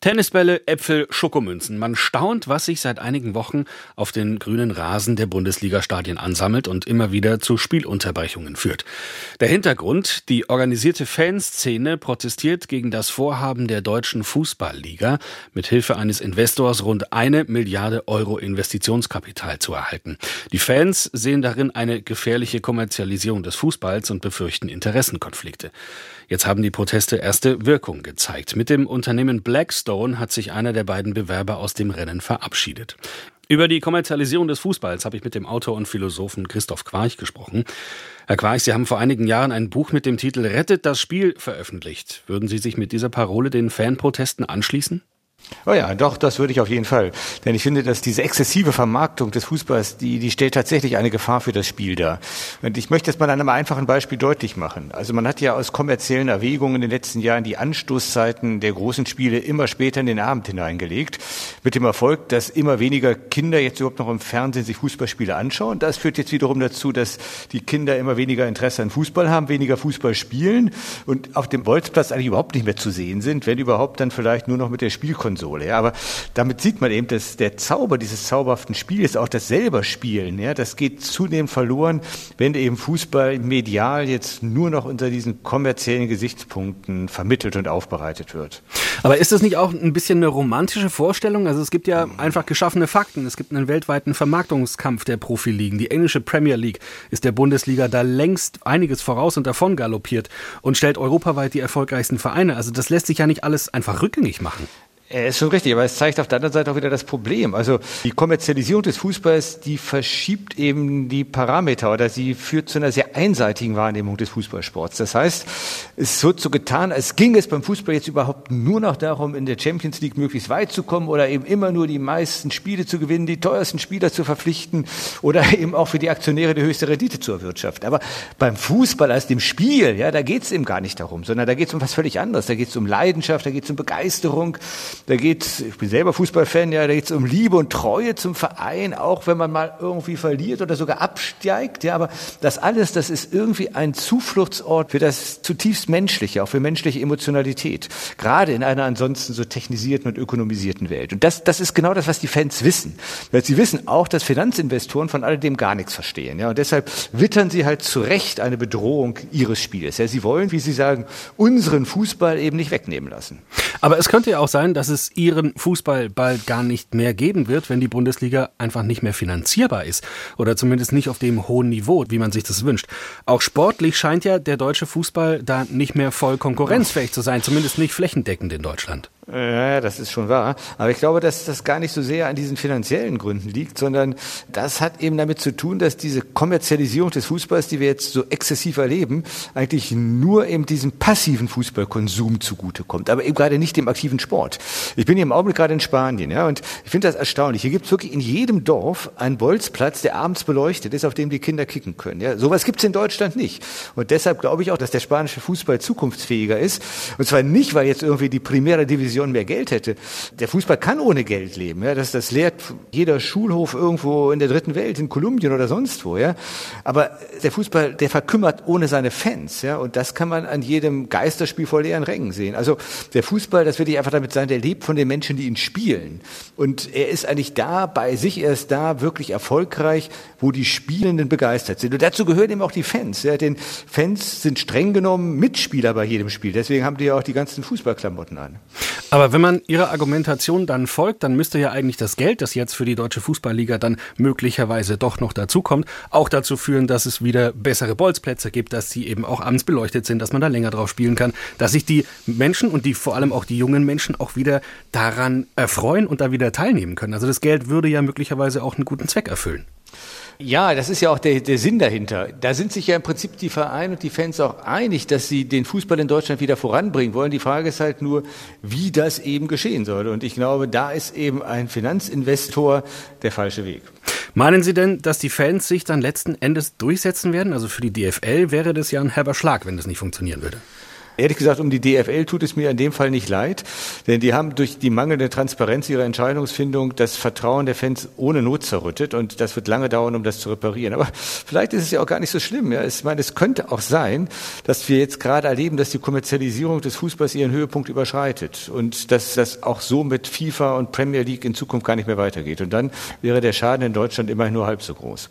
Tennisbälle, Äpfel, Schokomünzen. Man staunt, was sich seit einigen Wochen auf den grünen Rasen der Bundesliga-Stadien ansammelt und immer wieder zu Spielunterbrechungen führt. Der Hintergrund, die organisierte Fanszene protestiert gegen das Vorhaben der deutschen Fußballliga, mit Hilfe eines Investors rund eine Milliarde Euro Investitionskapital zu erhalten. Die Fans sehen darin eine gefährliche Kommerzialisierung des Fußballs und befürchten Interessenkonflikte. Jetzt haben die Proteste erste Wirkung gezeigt. Mit dem Unternehmen Blackstone hat sich einer der beiden Bewerber aus dem Rennen verabschiedet. Über die Kommerzialisierung des Fußballs habe ich mit dem Autor und Philosophen Christoph Quarch gesprochen. Herr Quarch, Sie haben vor einigen Jahren ein Buch mit dem Titel Rettet das Spiel veröffentlicht. Würden Sie sich mit dieser Parole den Fanprotesten anschließen? Oh ja, doch, das würde ich auf jeden Fall. Denn ich finde, dass diese exzessive Vermarktung des Fußballs, die, die stellt tatsächlich eine Gefahr für das Spiel dar. Und ich möchte das mal an einem einfachen Beispiel deutlich machen. Also man hat ja aus kommerziellen Erwägungen in den letzten Jahren die Anstoßzeiten der großen Spiele immer später in den Abend hineingelegt. Mit dem Erfolg, dass immer weniger Kinder jetzt überhaupt noch im Fernsehen sich Fußballspiele anschauen. Das führt jetzt wiederum dazu, dass die Kinder immer weniger Interesse an Fußball haben, weniger Fußball spielen und auf dem Bolzplatz eigentlich überhaupt nicht mehr zu sehen sind, wenn überhaupt dann vielleicht nur noch mit der Spielkonsole Konsole. Ja, aber damit sieht man eben, dass der Zauber dieses zauberhaften Spiels, auch das selber Spielen, ja, das geht zunehmend verloren, wenn eben Fußball medial jetzt nur noch unter diesen kommerziellen Gesichtspunkten vermittelt und aufbereitet wird. Aber ist das nicht auch ein bisschen eine romantische Vorstellung? Also es gibt ja einfach geschaffene Fakten. Es gibt einen weltweiten Vermarktungskampf der Profiligen. Die englische Premier League ist der Bundesliga da längst einiges voraus und davon galoppiert und stellt europaweit die erfolgreichsten Vereine. Also das lässt sich ja nicht alles einfach rückgängig machen. Er ist schon richtig, aber es zeigt auf der anderen Seite auch wieder das Problem. Also die Kommerzialisierung des Fußballs, die verschiebt eben die Parameter oder sie führt zu einer sehr einseitigen Wahrnehmung des Fußballsports. Das heißt, es wird so getan, als ging es beim Fußball jetzt überhaupt nur noch darum, in der Champions League möglichst weit zu kommen oder eben immer nur die meisten Spiele zu gewinnen, die teuersten Spieler zu verpflichten oder eben auch für die Aktionäre die höchste Rendite zu erwirtschaften. Aber beim Fußball als dem Spiel, ja, da geht es eben gar nicht darum, sondern da geht es um was völlig anderes. Da geht es um Leidenschaft, da geht es um Begeisterung, da geht ich bin selber Fußballfan, ja, da geht es um Liebe und Treue zum Verein, auch wenn man mal irgendwie verliert oder sogar absteigt, ja, aber das alles, das ist irgendwie ein Zufluchtsort für das zutiefst Menschliche, auch für menschliche Emotionalität, gerade in einer ansonsten so technisierten und ökonomisierten Welt. Und das, das ist genau das, was die Fans wissen. Weil sie wissen auch, dass Finanzinvestoren von alledem gar nichts verstehen, ja, und deshalb wittern sie halt zu Recht eine Bedrohung ihres Spiels. Ja, sie wollen, wie sie sagen, unseren Fußball eben nicht wegnehmen lassen. Aber es könnte ja auch sein, dass es ihren Fußball bald gar nicht mehr geben wird, wenn die Bundesliga einfach nicht mehr finanzierbar ist. Oder zumindest nicht auf dem hohen Niveau, wie man sich das wünscht. Auch sportlich scheint ja der deutsche Fußball da nicht mehr voll konkurrenzfähig zu sein, zumindest nicht flächendeckend in Deutschland. Ja, das ist schon wahr. Aber ich glaube, dass das gar nicht so sehr an diesen finanziellen Gründen liegt, sondern das hat eben damit zu tun, dass diese Kommerzialisierung des Fußballs, die wir jetzt so exzessiv erleben, eigentlich nur eben diesem passiven Fußballkonsum zugutekommt, aber eben gerade nicht dem aktiven Sport. Ich bin hier im Augenblick gerade in Spanien, ja, und ich finde das erstaunlich. Hier gibt es wirklich in jedem Dorf einen Bolzplatz, der abends beleuchtet ist, auf dem die Kinder kicken können. Ja, sowas gibt es in Deutschland nicht. Und deshalb glaube ich auch, dass der spanische Fußball zukunftsfähiger ist. Und zwar nicht, weil jetzt irgendwie die Primera Division Million mehr Geld hätte. Der Fußball kann ohne Geld leben. Ja? Das, das lehrt jeder Schulhof irgendwo in der dritten Welt, in Kolumbien oder sonst wo. Ja? Aber der Fußball, der verkümmert ohne seine Fans. Ja? Und das kann man an jedem Geisterspiel vor leeren Rängen sehen. Also der Fußball, das will ich einfach damit sagen, der lebt von den Menschen, die ihn spielen. Und er ist eigentlich da, bei sich erst da, wirklich erfolgreich, wo die Spielenden begeistert sind. Und dazu gehören eben auch die Fans. Ja? Denn Fans sind streng genommen Mitspieler bei jedem Spiel. Deswegen haben die ja auch die ganzen Fußballklamotten an. Aber wenn man Ihrer Argumentation dann folgt, dann müsste ja eigentlich das Geld, das jetzt für die Deutsche Fußballliga dann möglicherweise doch noch dazukommt, auch dazu führen, dass es wieder bessere Bolzplätze gibt, dass sie eben auch abends beleuchtet sind, dass man da länger drauf spielen kann, dass sich die Menschen und die vor allem auch die jungen Menschen auch wieder daran erfreuen und da wieder teilnehmen können. Also das Geld würde ja möglicherweise auch einen guten Zweck erfüllen. Ja, das ist ja auch der, der Sinn dahinter. Da sind sich ja im Prinzip die Vereine und die Fans auch einig, dass sie den Fußball in Deutschland wieder voranbringen wollen. Die Frage ist halt nur, wie das eben geschehen soll. Und ich glaube, da ist eben ein Finanzinvestor der falsche Weg. Meinen Sie denn, dass die Fans sich dann letzten Endes durchsetzen werden? Also für die DFL wäre das ja ein herber Schlag, wenn das nicht funktionieren würde. Ehrlich gesagt, um die DFL tut es mir in dem Fall nicht leid, denn die haben durch die mangelnde Transparenz ihrer Entscheidungsfindung das Vertrauen der Fans ohne Not zerrüttet und das wird lange dauern, um das zu reparieren. Aber vielleicht ist es ja auch gar nicht so schlimm. Ja. Ich meine, es könnte auch sein, dass wir jetzt gerade erleben, dass die Kommerzialisierung des Fußballs ihren Höhepunkt überschreitet und dass das auch so mit FIFA und Premier League in Zukunft gar nicht mehr weitergeht. Und dann wäre der Schaden in Deutschland immerhin nur halb so groß.